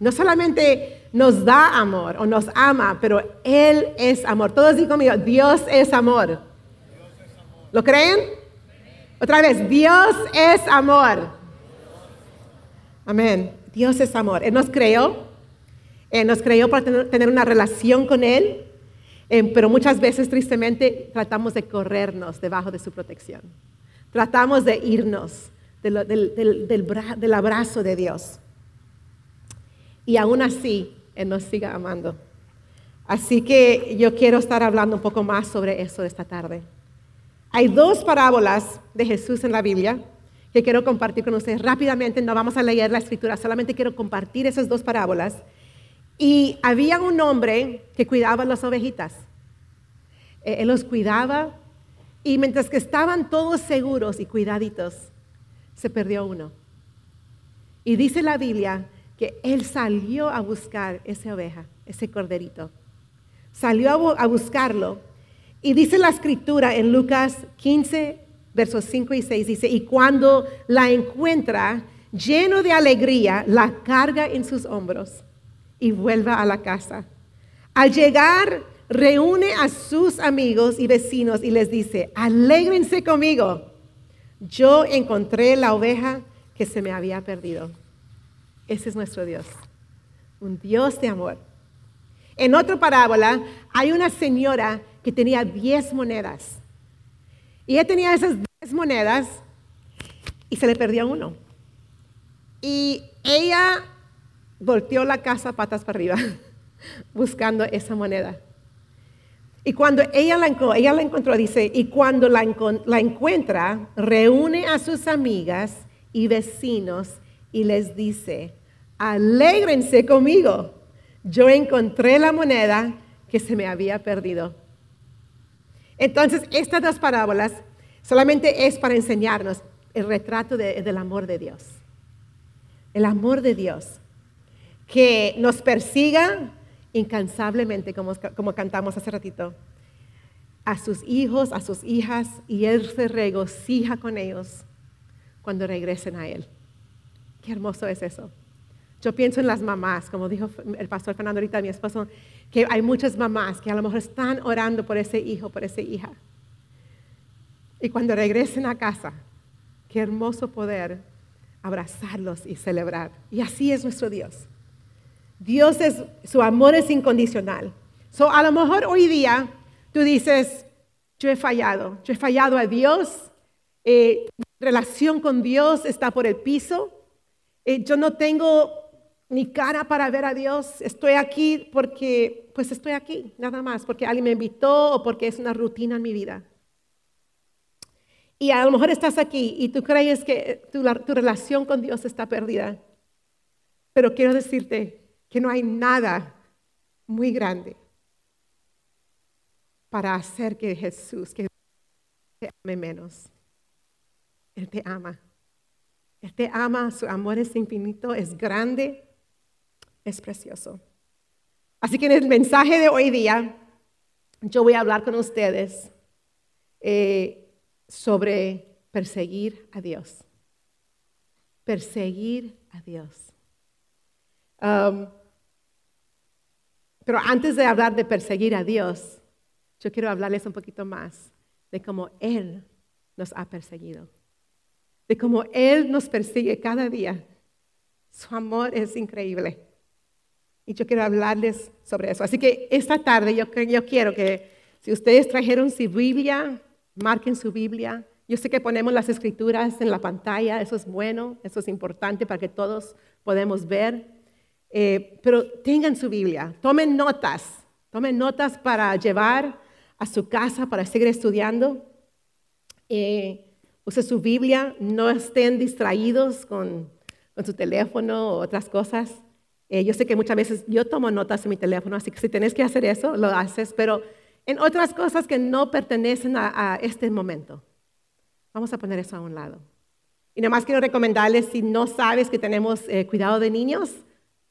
No solamente nos da amor o nos ama, pero Él es amor. Todos digan conmigo, Dios es amor. ¿Lo creen? Otra vez, Dios es amor. Amén. Dios es amor. Él nos creó. Él nos creó para tener, una relación con Él. Eh, pero muchas veces, tristemente, tratamos de corrernos debajo de su protección. Tratamos de irnos del abrazo de Dios y aún así Él nos siga amando. Así que yo quiero estar hablando un poco más sobre eso esta tarde. Hay dos parábolas de Jesús en la Biblia que quiero compartir con ustedes rápidamente. No vamos a leer la escritura, solamente quiero compartir esas dos parábolas. Y había un hombre que cuidaba las ovejitas. Eh, él los cuidaba y mientras que estaban todos seguros y cuidaditos, se perdió uno. Y dice la Biblia que él salió a buscar esa oveja, ese corderito. Salió a, buscarlo. Y dice la escritura en Lucas 15, versos 5 y 6, dice, y cuando la encuentra, lleno de alegría, la carga en sus hombros y vuelve a la casa. Al llegar, reúne a sus amigos y vecinos y les dice, alégrense conmigo, yo encontré la oveja que se me había perdido. Ese es nuestro Dios, un Dios de amor. En otra parábola hay una señora que tenía 10 monedas. Y ella tenía esas 10 monedas y se le perdió uno. Y ella volteó la casa patas para arriba buscando esa moneda. Y cuando ella la, ella la encontró, dice, y cuando la, la encuentra, reúne a sus amigas y vecinos y les dice, alégrense conmigo, yo encontré la moneda que se me había perdido. Entonces, estas dos parábolas solamente es para enseñarnos el retrato del amor de Dios. El amor de Dios que nos persiga incansablemente, como, como cantamos hace ratito, a sus hijos, a sus hijas, y Él se regocija con ellos cuando regresen a Él. Qué hermoso es eso. Yo pienso en las mamás, como dijo el pastor Fernando ahorita, mi esposo, que hay muchas mamás que a lo mejor están orando por ese hijo, por esa hija. Y cuando regresen a casa, qué hermoso poder abrazarlos y celebrar. Y así es nuestro Dios. Dios es, su amor es incondicional. So, a lo mejor hoy día tú dices, yo he fallado, yo he fallado a Dios, eh, mi relación con Dios está por el piso, eh, yo no tengo ni cara para ver a Dios. Estoy aquí porque, pues estoy aquí, nada más, porque alguien me invitó o porque es una rutina en mi vida. Y a lo mejor estás aquí y tú crees que tu, tu relación con Dios está perdida. Pero quiero decirte que no hay nada muy grande para hacer que Jesús, que te ame menos. Él te ama. Él te ama, su amor es infinito, es grande es precioso. Así que en el mensaje de hoy día, yo voy a hablar con ustedes eh, sobre perseguir a Dios. Perseguir a Dios. Um, pero antes de hablar de perseguir a Dios, yo quiero hablarles un poquito más de cómo Él nos ha perseguido, de cómo Él nos persigue cada día. Su amor es increíble. Y yo quiero hablarles sobre eso. Así que esta tarde yo, yo quiero que si ustedes trajeron su Biblia, marquen su Biblia. Yo sé que ponemos las escrituras en la pantalla, eso es bueno, eso es importante para que todos podamos ver. Eh, pero tengan su Biblia, tomen notas, tomen notas para llevar a su casa, para seguir estudiando. Eh, use su Biblia, no estén distraídos con, con su teléfono o otras cosas. Eh, yo sé que muchas veces yo tomo notas en mi teléfono, así que si tenés que hacer eso, lo haces, pero en otras cosas que no pertenecen a, este momento. Vamos a poner eso a un lado. Y nada más quiero recomendarles, si no sabes que tenemos eh, cuidado de niños,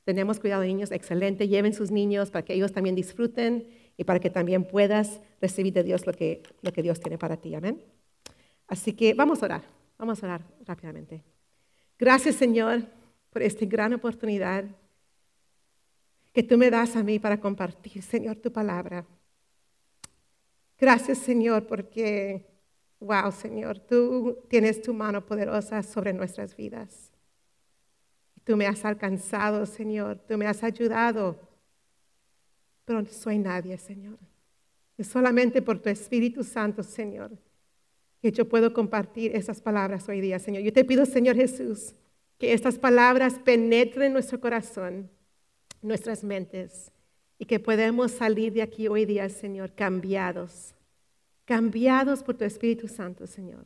tenemos cuidado de niños, excelente, lleven sus niños para que ellos también disfruten y para que también puedas recibir de Dios lo que, lo que Dios tiene para ti. Amén. Así que vamos a orar, vamos a orar rápidamente. Gracias Señor por esta gran oportunidad que tú me das a mí para compartir, Señor, tu palabra. Gracias, Señor, porque, wow, Señor, tú tienes tu mano poderosa sobre nuestras vidas. Tú me has alcanzado, Señor, tú me has ayudado, pero no soy nadie, Señor. Es solamente por tu Espíritu Santo, Señor, que yo puedo compartir esas palabras hoy día, Señor. Yo te pido, Señor Jesús, que estas palabras penetren nuestro corazón nuestras mentes y que podemos salir de aquí hoy día, Señor, cambiados, cambiados por tu Espíritu Santo, Señor.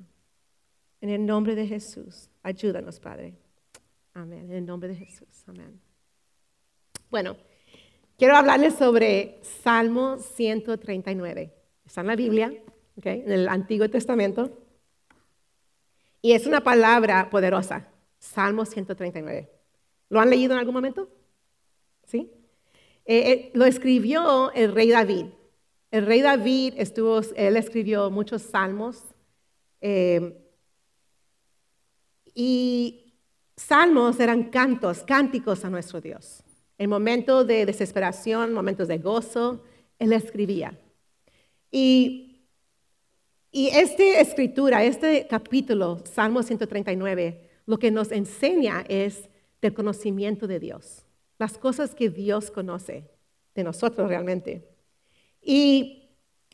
En el nombre de Jesús, ayúdanos, Padre. Amén. En el nombre de Jesús. Amén. Bueno, quiero hablarles sobre Salmo 139. Está en la Biblia, en el Antiguo Testamento. Y es una palabra poderosa. Salmo 139. ¿Lo han leído en algún momento? ¿sí? Eh, eh, lo escribió el rey David. El rey David estuvo, él escribió muchos salmos. Eh, y salmos eran cantos, cánticos a nuestro Dios. En momentos de desesperación, momentos de gozo, él escribía. Y, y esta escritura, este capítulo, Salmo 139, lo que nos enseña es del conocimiento de Dios las cosas que Dios conoce de nosotros realmente. Y,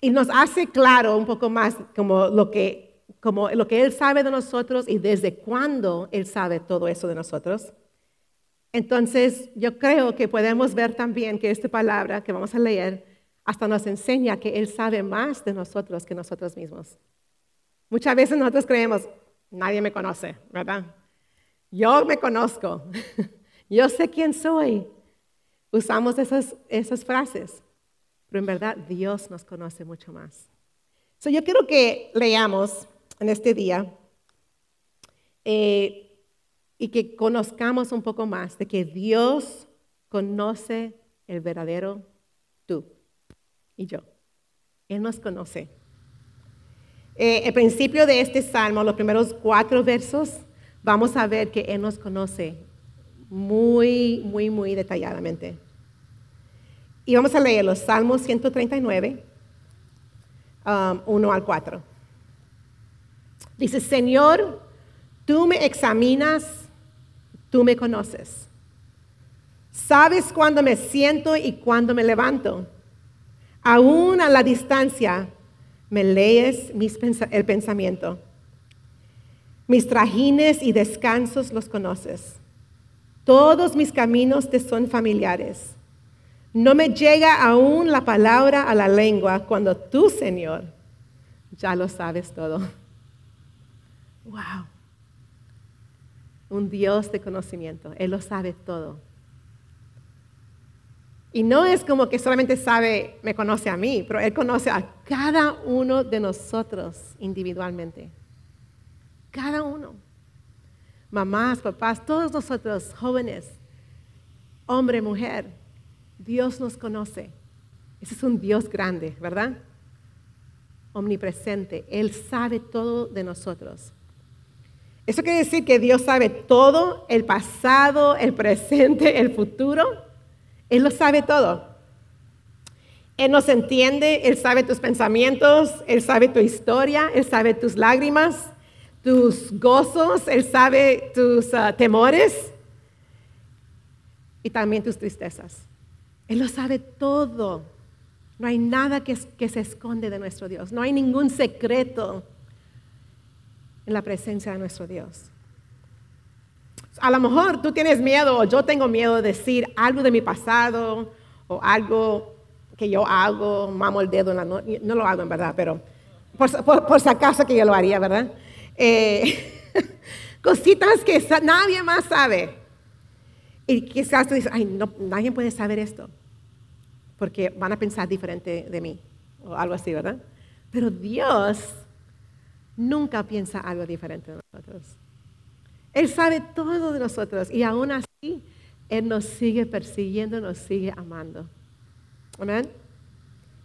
nos hace claro un poco más como lo, que, como lo que Él sabe de nosotros y desde cuándo Él sabe todo eso de nosotros. Entonces, yo creo que podemos ver también que esta palabra que vamos a leer hasta nos enseña que Él sabe más de nosotros que nosotros mismos. Muchas veces nosotros creemos, nadie me conoce, ¿verdad? Yo me conozco. Yo sé quién soy. Usamos esas, frases, pero en verdad Dios nos conoce mucho más. So, yo quiero que leamos en este día eh, y que conozcamos un poco más de que Dios conoce el verdadero tú y yo. Él nos conoce. Eh, el principio de este salmo, los primeros cuatro versos, vamos a ver que Él nos conoce muy, muy, muy detalladamente. Y vamos a leer los Salmos 139, 1 um, al 4. Dice, Señor, tú me examinas, tú me conoces. Sabes cuándo me siento y cuándo me levanto. Aún a la distancia me lees el pensamiento. Mis trajines y descansos los conoces. Todos mis caminos te son familiares. No me llega aún la palabra a la lengua cuando tú, Señor, ya lo sabes todo. Wow. Un Dios de conocimiento. Él lo sabe todo. Y no es como que solamente sabe, me conoce a mí, pero Él conoce a cada uno de nosotros individualmente. Cada uno mamás, papás, todos nosotros jóvenes, hombre, mujer, Dios nos conoce. Ese es un Dios grande, ¿verdad? Omnipresente. Él sabe todo de nosotros. Eso quiere decir que Dios sabe todo, el pasado, el presente, el futuro. Él lo sabe todo. Él nos entiende, Él sabe tus pensamientos, Él sabe tu historia, Él sabe tus lágrimas, tus gozos, Él sabe tus ah, temores y también tus tristezas. Él lo sabe todo. No hay nada que, que se esconde de nuestro Dios. No hay ningún secreto en la presencia de nuestro Dios. A lo mejor tú tienes miedo yo tengo miedo de decir algo de mi pasado o algo que yo hago, mamo el dedo en la noche. No lo hago en verdad, pero por, por si acaso que yo lo haría, ¿verdad? Eh, cositas que nadie más sabe. Y quizás tú dices, ay, no, nadie puede saber esto, porque van a pensar diferente de mí, o algo así, ¿verdad? Pero Dios nunca piensa algo diferente de nosotros. Él sabe todo de nosotros y aún así Él nos sigue persiguiendo, nos sigue amando. Amén.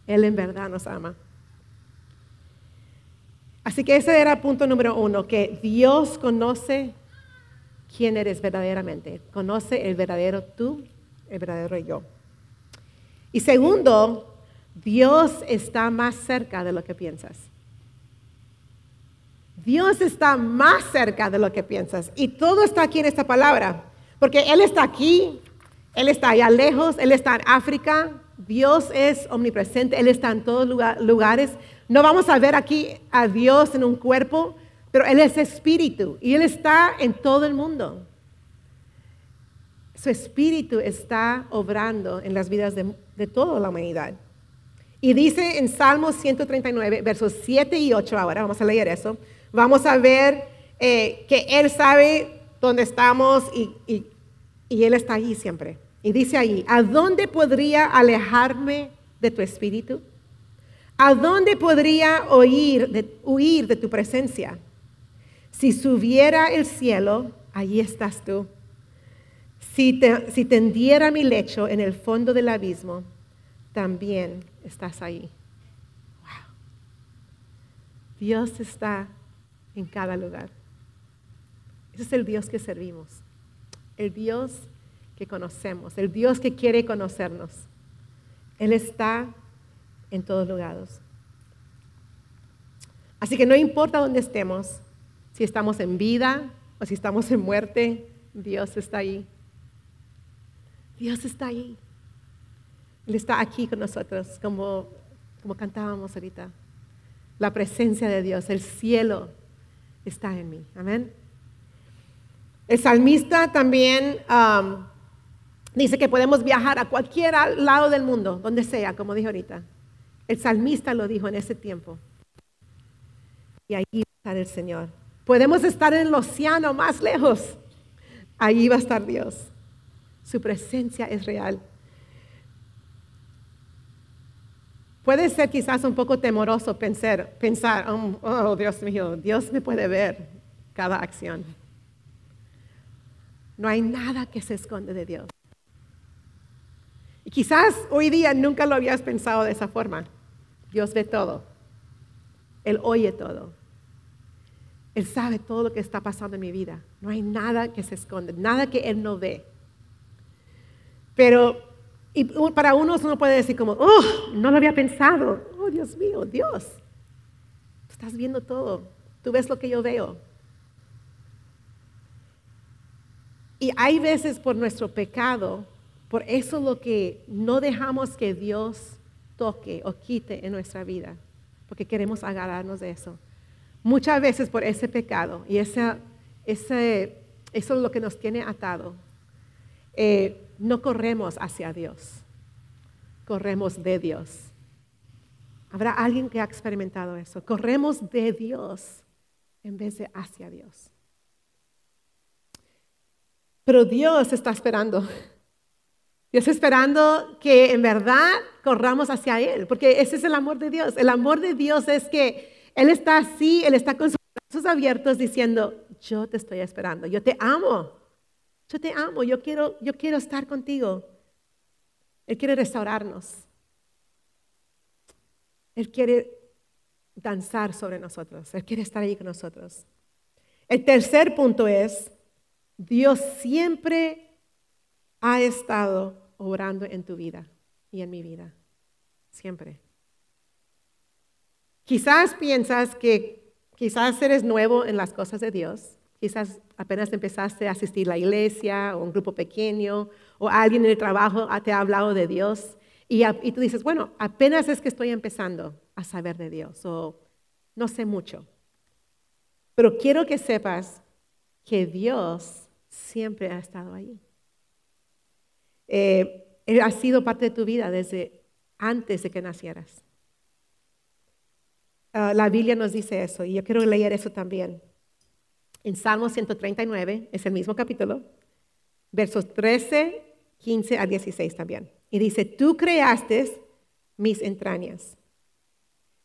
Él en verdad nos ama. Así que ese era punto número uno, que Dios conoce quién eres verdaderamente. Conoce el verdadero tú, el verdadero yo. Y segundo, Dios está más cerca de lo que piensas. Dios está más cerca de lo que piensas. Y todo está aquí en esta palabra. Porque Él está aquí, Él está allá lejos, Él está en África. Dios es omnipresente, Él está en todos lugares. No vamos a ver aquí a Dios en un cuerpo, pero Él es espíritu y Él está en todo el mundo. Su espíritu está obrando en las vidas de, de toda la humanidad. Y dice en Salmos 139, versos 7 y 8 ahora, vamos a leer eso, vamos a ver eh, que Él sabe dónde estamos y, Él está ahí siempre. Y dice ahí, ¿a dónde podría alejarme de tu espíritu? ¿A dónde podría huir de tu presencia? Si subiera el cielo, allí estás tú. Si, si tendiera mi lecho en el fondo del abismo, también estás ahí. Wow. Dios está en cada lugar. Ese es el Dios que servimos, el Dios que conocemos, el Dios que quiere conocernos. Él está en todos lugares. Así que no importa dónde estemos, si estamos en vida o si estamos en muerte, Dios está ahí. Dios está ahí. Él está aquí con nosotros, como, como cantábamos ahorita. La presencia de Dios, el cielo está en mí. Amén. El salmista también um, dice que podemos viajar a cualquier lado del mundo, donde sea, como dijo ahorita. El salmista lo dijo en ese tiempo. Y ahí va a estar el Señor. Podemos estar en el océano más lejos. Ahí va a estar Dios. Su presencia es real. Puede ser quizás un poco temoroso pensar, pensar oh, oh, Dios mío, Dios me puede ver cada acción. No hay nada que se esconde de Dios. Y quizás hoy día nunca lo habías pensado de esa forma. Dios ve todo. Él oye todo. Él sabe todo lo que está pasando en mi vida. No hay nada que se esconde, nada que Él no ve. Pero y para unos uno puede decir como, oh, no lo había pensado. Oh, Dios mío, Dios. Tú estás viendo todo. Tú ves lo que yo veo. Y hay veces por nuestro pecado, por eso lo que no dejamos que Dios toque o quite en nuestra vida, porque queremos agarrarnos de eso. Muchas veces por ese pecado y ese, ese, eso es lo que nos tiene atado. Eh, no corremos hacia Dios, corremos de Dios. ¿Habrá alguien que ha experimentado eso? Corremos de Dios en vez de hacia Dios. Pero Dios está esperando. Dios está esperando que en verdad corramos hacia Él, porque ese es el amor de Dios. El amor de Dios es que Él está así, Él está con sus brazos abiertos diciendo, yo te estoy esperando, yo te amo. Yo te amo, yo quiero, yo quiero estar contigo. Él quiere restaurarnos. Él quiere danzar sobre nosotros. Él quiere estar ahí con nosotros. El tercer punto es, Dios siempre ha estado obrando en tu vida y en mi vida. Siempre. Quizás piensas que quizás eres nuevo en las cosas de Dios Quizás apenas empezaste a asistir a la iglesia o un grupo pequeño o alguien en el trabajo te ha hablado de Dios y, y tú dices, bueno, apenas es que estoy empezando a saber de Dios o no sé mucho. Pero quiero que sepas que Dios siempre ha estado ahí. Eh, él ha sido parte de tu vida desde antes de que nacieras. Ah, la Biblia nos dice eso y yo quiero leer eso también. En Salmo 139, es el mismo capítulo, Versos 13, 15 a 16 también. Y dice, tú creaste mis entrañas.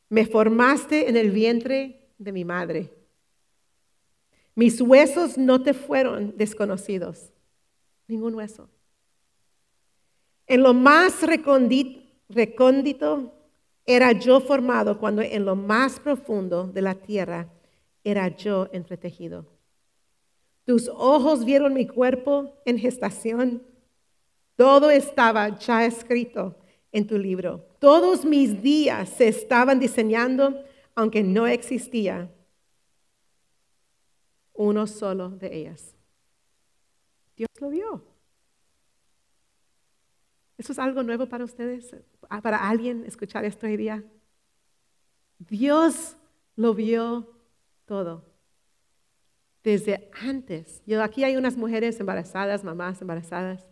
Me formaste en el vientre de mi madre. Mis huesos no te fueron desconocidos. Ningún hueso. En lo más recóndito era yo formado cuando en lo más profundo de la tierra era yo entretejido. Tus ojos vieron mi cuerpo en gestación. Todo estaba ya escrito en tu libro. Todos mis días se estaban diseñando, aunque no existía uno solo de ellas. Dios lo vio. ¿Eso es algo nuevo para ustedes? ¿Para alguien escuchar esto hoy día? Dios lo vio todo. Desde antes. Yo, aquí hay unas mujeres embarazadas, mamás embarazadas.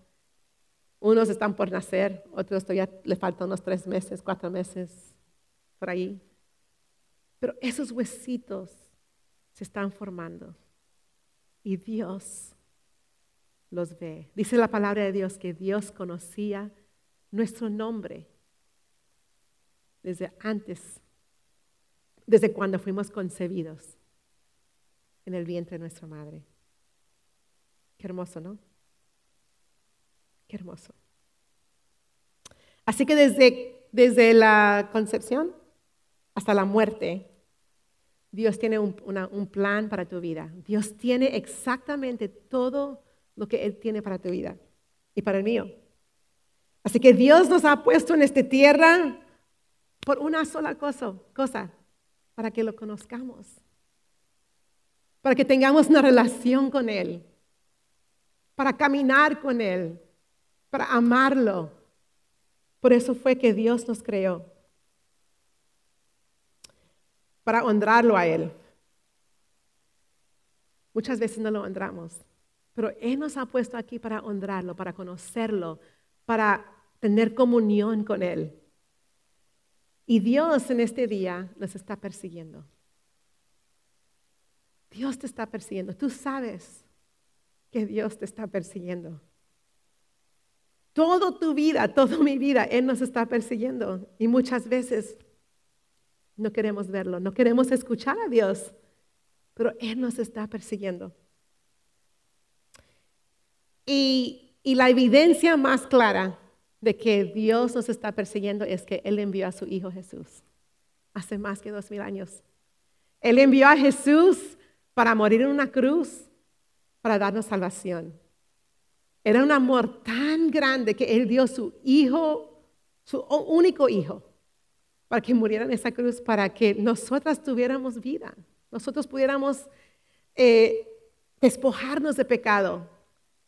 Unos están por nacer, otros todavía le faltan unos tres meses, cuatro meses, por ahí. Pero esos huesitos se están formando y Dios los ve. Dice la palabra de Dios que Dios conocía nuestro nombre desde antes, desde cuando fuimos concebidos en el vientre de nuestra madre. Qué hermoso, ¿no? Qué hermoso. Así que desde, desde la concepción hasta la muerte, Dios tiene un, un, plan para tu vida. Dios tiene exactamente todo lo que Él tiene para tu vida y para el mío. Así que Dios nos ha puesto en esta tierra por una sola cosa, cosa para que lo conozcamos, para que tengamos una relación con Él, para caminar con Él, para amarlo. Por eso fue que Dios nos creó, para honrarlo a Él. Muchas veces no lo honramos, pero Él nos ha puesto aquí para honrarlo, para conocerlo, para tener comunión con Él. Y Dios en este día nos está persiguiendo. Dios te está persiguiendo. Tú sabes que Dios te está persiguiendo. Toda tu vida, toda mi vida, Él nos está persiguiendo. Y muchas veces no queremos verlo, no queremos escuchar a Dios, pero Él nos está persiguiendo. Y, y la evidencia más clara de que Dios nos está persiguiendo es que Él envió a su Hijo Jesús hace más que dos mil años. Él envió a Jesús para morir en una cruz, para darnos salvación. Era un amor tan grande que Él dio su hijo, su único hijo, para que muriera en esa cruz, para que nosotras tuviéramos vida, nosotros pudiéramos eh, despojarnos de pecado,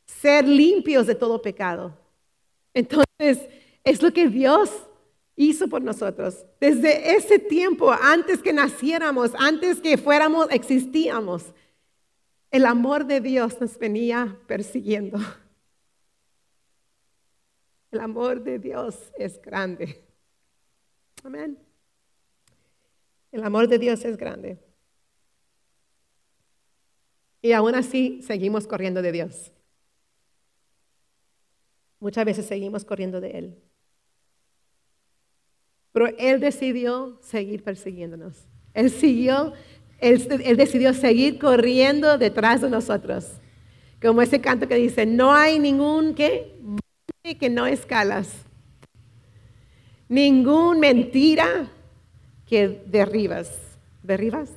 ser limpios de todo pecado. Entonces, es lo que Dios hizo por nosotros. Desde ese tiempo, antes que naciéramos, antes que fuéramos, existíamos, el amor de Dios nos venía persiguiendo. El amor de Dios es grande. Amén. El amor de Dios es grande. Y aún así seguimos corriendo de Dios. Muchas veces seguimos corriendo de Él. Pero Él decidió seguir persiguiéndonos. Él siguió, él, él decidió seguir corriendo detrás de nosotros. Como ese canto que dice, no hay ningún que que no escalas. Ningún mentira que derribas. ¿Derribas?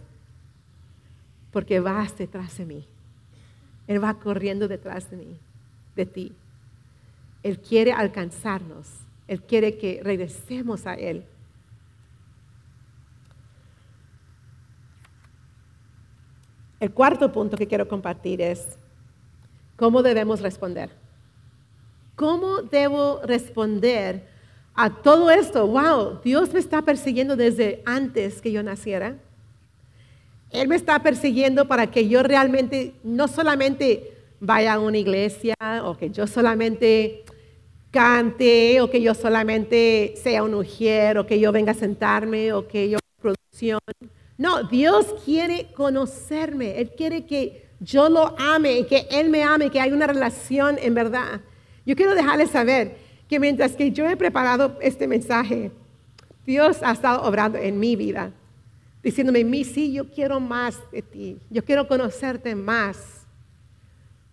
Porque vas detrás de mí. Él va corriendo detrás de mí, de ti. Él quiere alcanzarnos. Él quiere que regresemos a Él. El cuarto punto que quiero compartir es cómo debemos responder. ¿Cómo debo responder a todo esto? Wow, Dios me está persiguiendo desde antes que yo naciera. Él me está persiguiendo para que yo realmente no solamente vaya a una iglesia o que yo solamente cante o que yo solamente sea un ujier o que yo venga a sentarme o que yo producción. No, Dios quiere conocerme. Él quiere que yo lo ame y que Él me ame, que hay una relación en verdad. Yo quiero dejarles saber que mientras que yo he preparado este mensaje, Dios ha estado obrando en mi vida, diciéndome, mi sí, yo quiero más de ti, yo quiero conocerte más.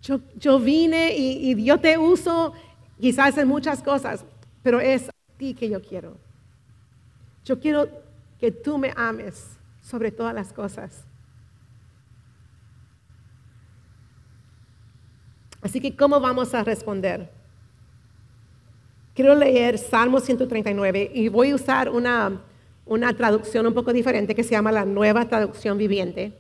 Yo, yo vine y, y yo te uso quizás en muchas cosas, pero es a ti que yo quiero. Yo quiero que tú me ames sobre todas las cosas. Así que, ¿cómo vamos a responder? Quiero leer Salmo 139 y voy a usar una, una traducción un poco diferente que se llama la nueva traducción viviente.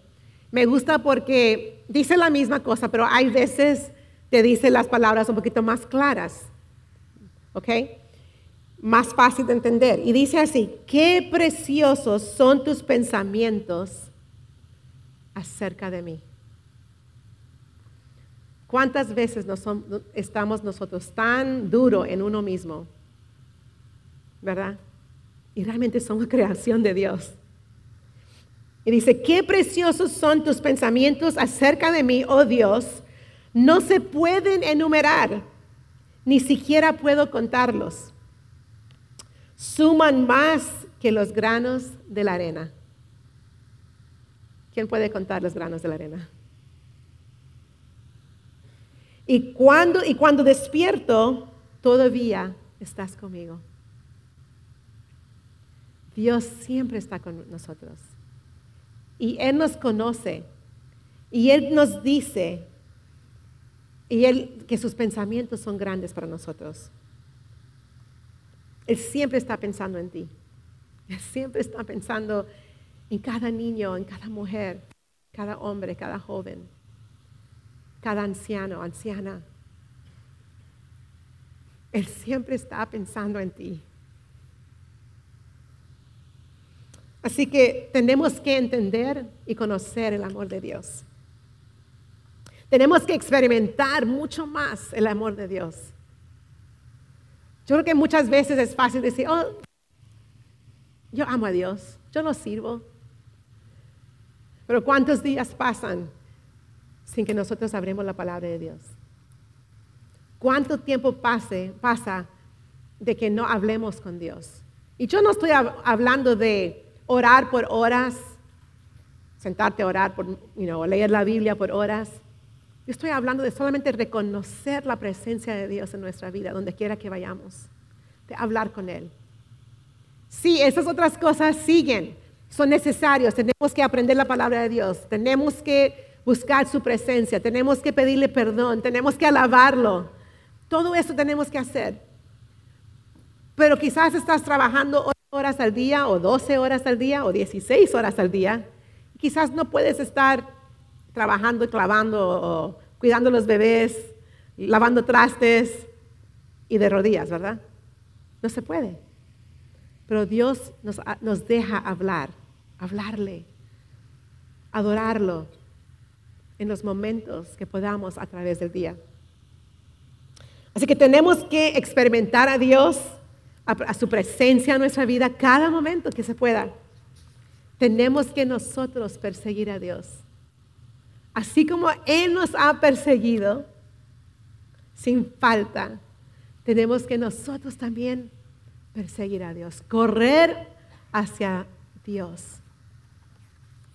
Me gusta porque dice la misma cosa, pero hay veces te dice las palabras un poquito más claras. ¿Ok? Más fácil de entender. Y dice así, qué preciosos son tus pensamientos acerca de mí. ¿Cuántas veces estamos nosotros tan duro en uno mismo? ¿Verdad? Y realmente somos creación de Dios. Y dice, qué preciosos son tus pensamientos acerca de mí, oh Dios. No se pueden enumerar, ni siquiera puedo contarlos. Suman más que los granos de la arena. ¿Quién puede contar los granos de la arena? Y cuando, y cuando despierto, todavía estás conmigo. Dios siempre está con nosotros. Y Él nos conoce. Y Él nos dice y Él, que sus pensamientos son grandes para nosotros. Él siempre está pensando en ti. Él siempre está pensando en cada niño, en cada mujer, cada hombre, cada joven cada anciano, anciana. Él siempre está pensando en ti. Así que tenemos que entender y conocer el amor de Dios. Tenemos que experimentar mucho más el amor de Dios. Yo creo que muchas veces es fácil decir, oh, yo amo a Dios, yo lo sirvo. Pero ¿cuántos días pasan sin que nosotros abremos la palabra de Dios? ¿Cuánto tiempo pase, pasa de que no hablemos con Dios? Y yo no estoy hablando de orar por horas, sentarte a orar, por, leer la Biblia por horas. Yo estoy hablando de solamente reconocer la presencia de Dios en nuestra vida, donde quiera que vayamos, de hablar con Él. Sí, esas otras cosas siguen, son necesarios, tenemos que aprender la palabra de Dios, tenemos que buscar su presencia, tenemos que pedirle perdón, tenemos que alabarlo. Todo eso tenemos que hacer. Pero quizás estás trabajando 8 horas al día o 12 horas al día o 16 horas al día. Quizás no puedes estar trabajando y clavando cuidando los bebés, lavando trastes y de rodillas, ¿verdad? No se puede. Pero Dios nos, nos deja hablar, hablarle, adorarlo, en los momentos que podamos a través del día. Así que tenemos que experimentar a Dios, a, su presencia en nuestra vida cada momento que se pueda. Tenemos que nosotros perseguir a Dios. Así como Él nos ha perseguido sin falta, tenemos que nosotros también perseguir a Dios, correr hacia Dios.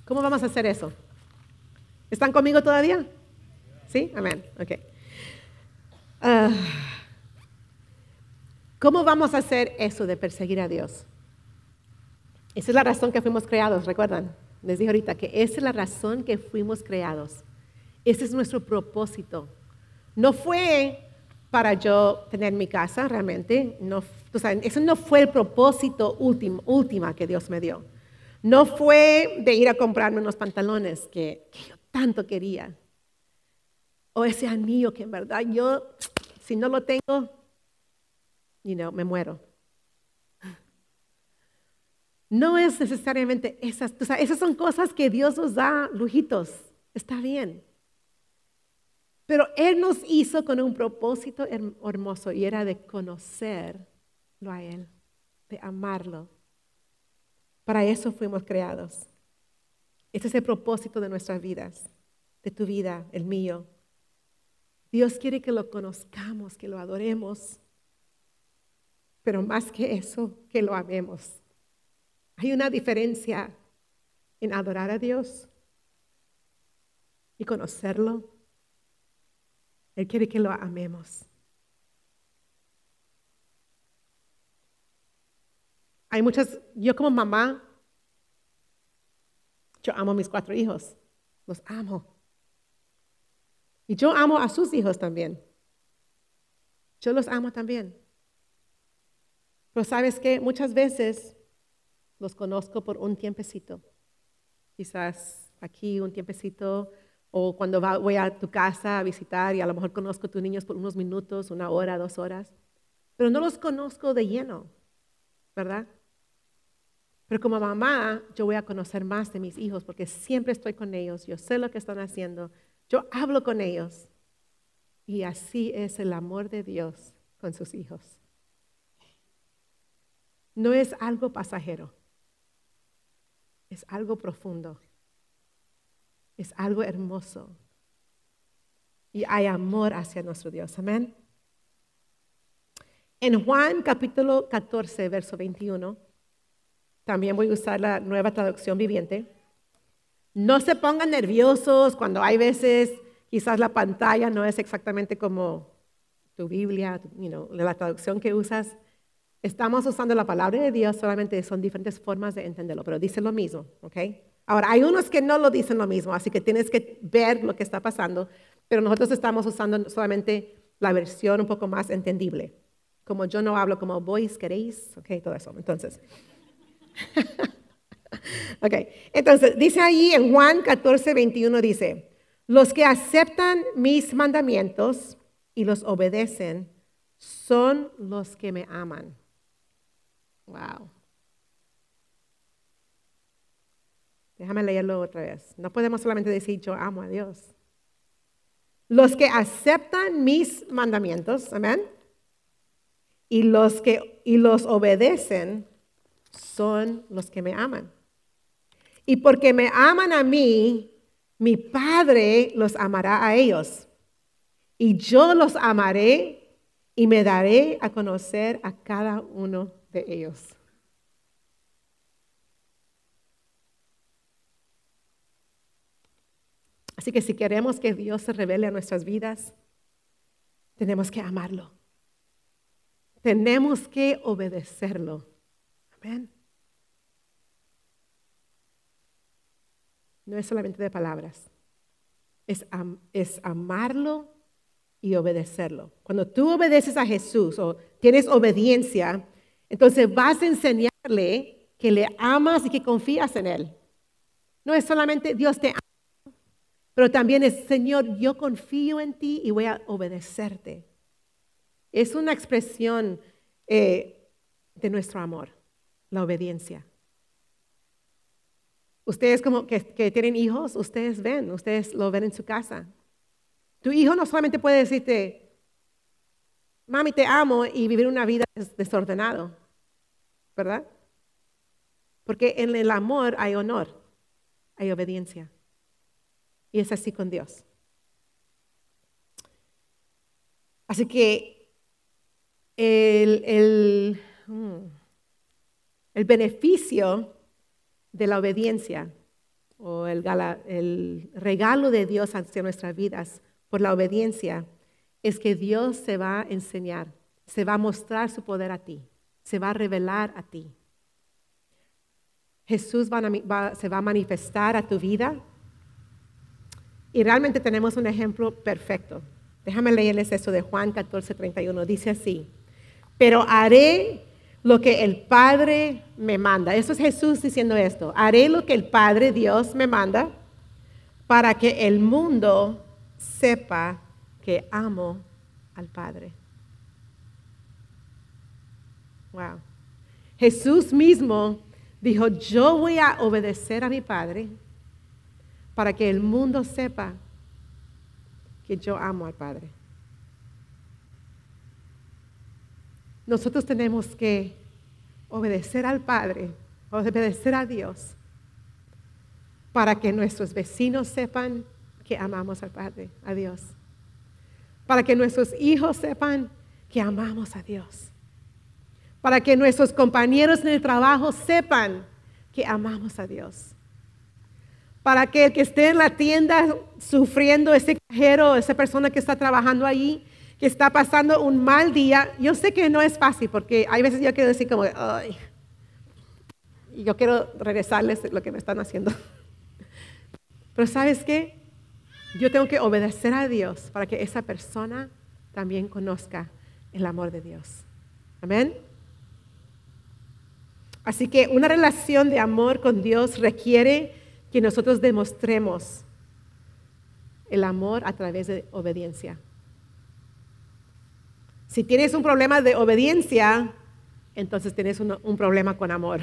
¿Cómo vamos a hacer eso? ¿Están conmigo todavía? ¿Sí? Amén. Ok. Ah, ¿Cómo vamos a hacer eso de perseguir a Dios? Esa es la razón que fuimos creados, recuerdan. Les dije ahorita que esa es la razón que fuimos creados. Ese es nuestro propósito. No fue para yo tener mi casa realmente. No, eso no fue el propósito último, última que Dios me dio. No fue de ir a comprarme unos pantalones que, yo tanto quería. O ese anillo que en verdad yo, si no lo tengo, you me muero. No es necesariamente esas, o sea, esas son cosas que Dios nos da lujitos, está bien. Pero Él nos hizo con un propósito hermoso y era de conocerlo a Él, de amarlo. Para eso fuimos creados. Ese es el propósito de nuestras vidas. de tu vida, el mío. Dios quiere que lo conozcamos, que lo adoremos, pero más que eso, que lo amemos. Hay una diferencia en adorar a Dios y conocerlo. Él quiere que lo amemos. Hay muchas, yo como mamá, yo amo a mis cuatro hijos, los amo. Y yo amo a sus hijos también. Yo los amo también. Pero sabes que muchas veces los conozco por un tiempecito. Quizás aquí un tiempecito o cuando voy a tu casa a visitar y a lo mejor conozco a tus niños por unos minutos, una hora, dos horas. Pero no los conozco de lleno, ¿verdad? Pero como mamá, yo voy a conocer más de mis hijos porque siempre estoy con ellos, yo sé lo que están haciendo, yo hablo con ellos. Y así es el amor de Dios con sus hijos. No es algo pasajero, es algo profundo, es algo hermoso. Y hay amor hacia nuestro Dios. Amén. En Juan capítulo 14, verso 21 también voy a usar la nueva traducción viviente. No se pongan nerviosos cuando hay veces quizás la pantalla no es exactamente como tu Biblia, la traducción que usas. Estamos usando la palabra de Dios, solamente son diferentes formas de entenderlo, pero dice lo mismo, ¿ok? Ahora, hay unos que no lo dicen lo mismo, así que tienes que ver lo que está pasando, pero nosotros estamos usando solamente la versión un poco más entendible. Como yo no hablo como vos queréis, ¿ok? Todo eso. Entonces, ok, entonces dice ahí en Juan 14, 21, dice, los que aceptan mis mandamientos y los obedecen son los que me aman. Wow. Déjame leerlo otra vez. No podemos solamente decir yo amo a Dios. Los que aceptan mis mandamientos, amén, y los que y los obedecen son los que me aman. Y porque me aman a mí, mi Padre los amará a ellos. Y yo los amaré y me daré a conocer a cada uno de ellos. Así que si queremos que Dios se revele a nuestras vidas, tenemos que amarlo. Tenemos que obedecerlo. No es solamente de palabras, es, es amarlo y obedecerlo. Cuando tú obedeces a Jesús o tienes obediencia, entonces vas a enseñarle que le amas y que confías en Él. No es solamente Dios te ama, pero también es Señor, yo confío en ti y voy a obedecerte. Es una expresión eh, de nuestro amor la obediencia. Ustedes como que, tienen hijos, ustedes ven, ustedes lo ven en su casa. Tu hijo no solamente puede decirte, mami, te amo y vivir una vida desordenado, ¿verdad? Porque en el amor hay honor, hay obediencia. Y es así con Dios. Así que el, el hmm, el beneficio de la obediencia o el, regalo de Dios hacia nuestras vidas por la obediencia es que Dios se va a enseñar, se va a mostrar su poder a ti, se va a revelar a ti. Jesús se va a manifestar a tu vida y realmente tenemos un ejemplo perfecto. Déjame leerles eso de Juan 14, 31. Dice así, pero haré lo que el Padre me manda. Eso es Jesús diciendo esto. Haré lo que el Padre Dios me manda para que el mundo sepa que amo al Padre. Wow. Jesús mismo dijo, yo voy a obedecer a mi Padre para que el mundo sepa que yo amo al Padre. Nosotros tenemos que obedecer al Padre, obedecer a Dios, para que nuestros vecinos sepan que amamos al Padre, a Dios. Para que nuestros hijos sepan que amamos a Dios. Para que nuestros compañeros en el trabajo sepan que amamos a Dios. Para que el que esté en la tienda sufriendo, ese cajero, esa persona que está trabajando ahí, que está pasando un mal día, yo sé que no es fácil porque hay veces yo quiero decir como, ay, y yo quiero regresarles lo que me están haciendo. Pero sabes qué? Yo tengo que obedecer a Dios para que esa persona también conozca el amor de Dios. Amén. Así que una relación de amor con Dios requiere que nosotros demostremos el amor a través de obediencia. Si tienes un problema de obediencia, entonces tienes un, problema con amor.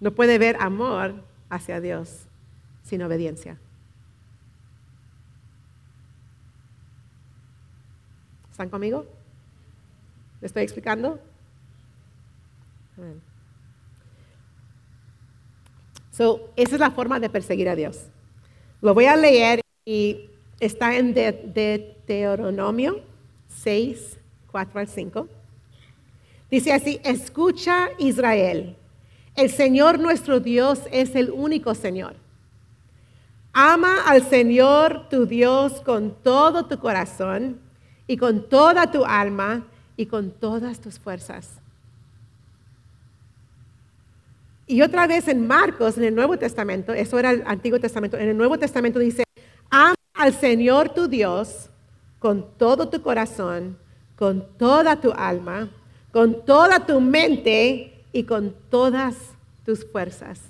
No puede haber amor hacia Dios sin obediencia. ¿Están conmigo? ¿Le estoy explicando? So, esa es la forma de perseguir a Dios. Lo voy a leer y está en Deuteronomio 6, 4 al 5. Dice así, escucha Israel, el Señor nuestro Dios es el único Señor. Ama al Señor tu Dios con todo tu corazón y con toda tu alma y con todas tus fuerzas. Y otra vez en Marcos, en el Nuevo Testamento, eso era el Antiguo Testamento, en el Nuevo Testamento dice, ama al Señor tu Dios con todo tu corazón, con toda tu alma, con toda tu mente y con todas tus fuerzas.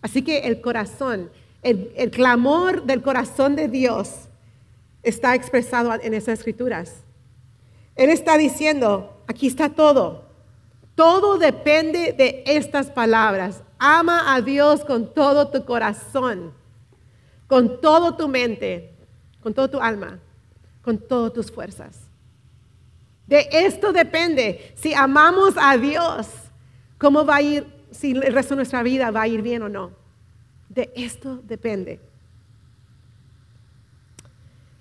Así que el corazón, el, clamor del corazón de Dios está expresado en esas escrituras. Él está diciendo, aquí está todo. Todo depende de estas palabras. Ama a Dios con todo tu corazón, con toda tu mente, con toda tu alma, con todas tus fuerzas. De esto depende. Si amamos a Dios, ¿cómo va a ir? Si el resto de nuestra vida va a ir bien o no. De esto depende.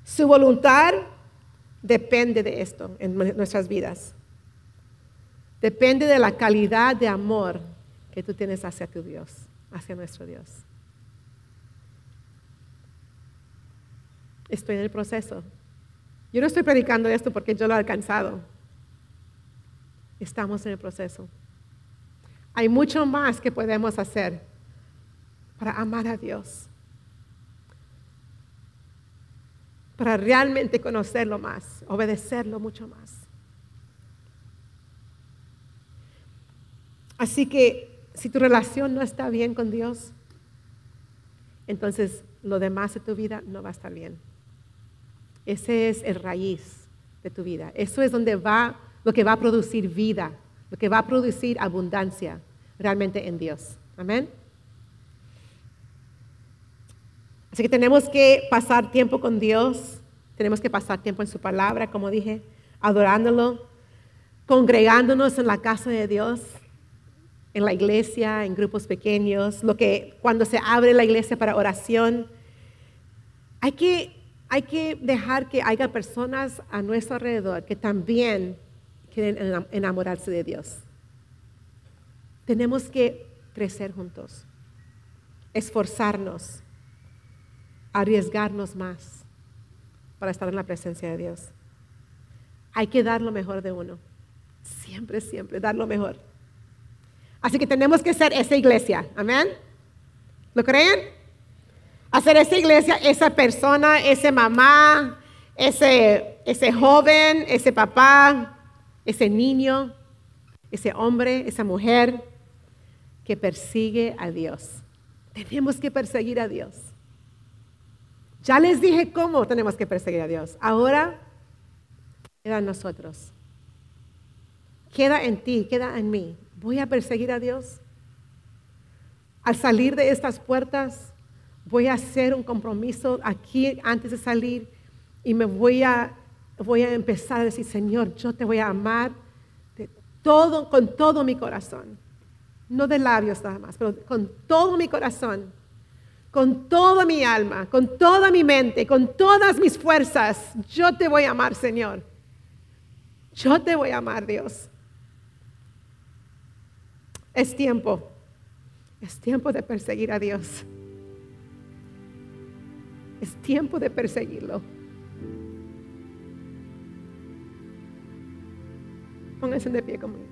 Su voluntad depende de esto en nuestras vidas. Depende de la calidad de amor que tú tienes hacia tu Dios, hacia nuestro Dios. Estoy en el proceso. Yo no estoy predicando esto porque yo lo he alcanzado. Estamos en el proceso. Hay mucho más que podemos hacer para amar a Dios. para realmente conocerlo más, obedecerlo mucho más. Así que si tu relación no está bien con Dios, entonces lo demás de tu vida no va a estar bien. Ese es el raíz de tu vida. Eso es donde va lo que va a producir vida, lo que va a producir abundancia realmente en Dios. Amén. Así que tenemos que pasar tiempo con Dios, tenemos que pasar tiempo en su palabra, como dije, adorándolo, congregándonos en la casa de Dios, en la iglesia, en grupos pequeños, lo que cuando se abre la iglesia para oración, hay que, hay que dejar que haya personas a nuestro alrededor que también quieren enamorarse de Dios. Tenemos que crecer juntos, esforzarnos arriesgarnos más para estar en la presencia de Dios. Hay que dar lo mejor de uno. Siempre, siempre, dar lo mejor. Así que tenemos que ser esa iglesia. Amén. ¿Lo creen? Hacer esa iglesia, esa persona, ese mamá, ese, ese joven, ese papá, ese niño, ese hombre, esa mujer que persigue a Dios. Tenemos que perseguir a Dios. Ya les dije cómo tenemos que perseguir a Dios. Ahora queda en nosotros. Queda en ti, queda en mí. Voy a perseguir a Dios. Al salir de estas puertas, voy a hacer un compromiso aquí antes de salir y me voy a, voy a empezar a decir, Señor, yo te voy a amar de todo, con todo mi corazón. No de labios nada más, pero con todo mi corazón con toda mi alma, con toda mi mente, con todas mis fuerzas. Yo te voy a amar, Señor. Yo te voy a amar, Dios. Es tiempo. Es tiempo de perseguir a Dios. Es tiempo de perseguirlo. Pónganse de pie conmigo.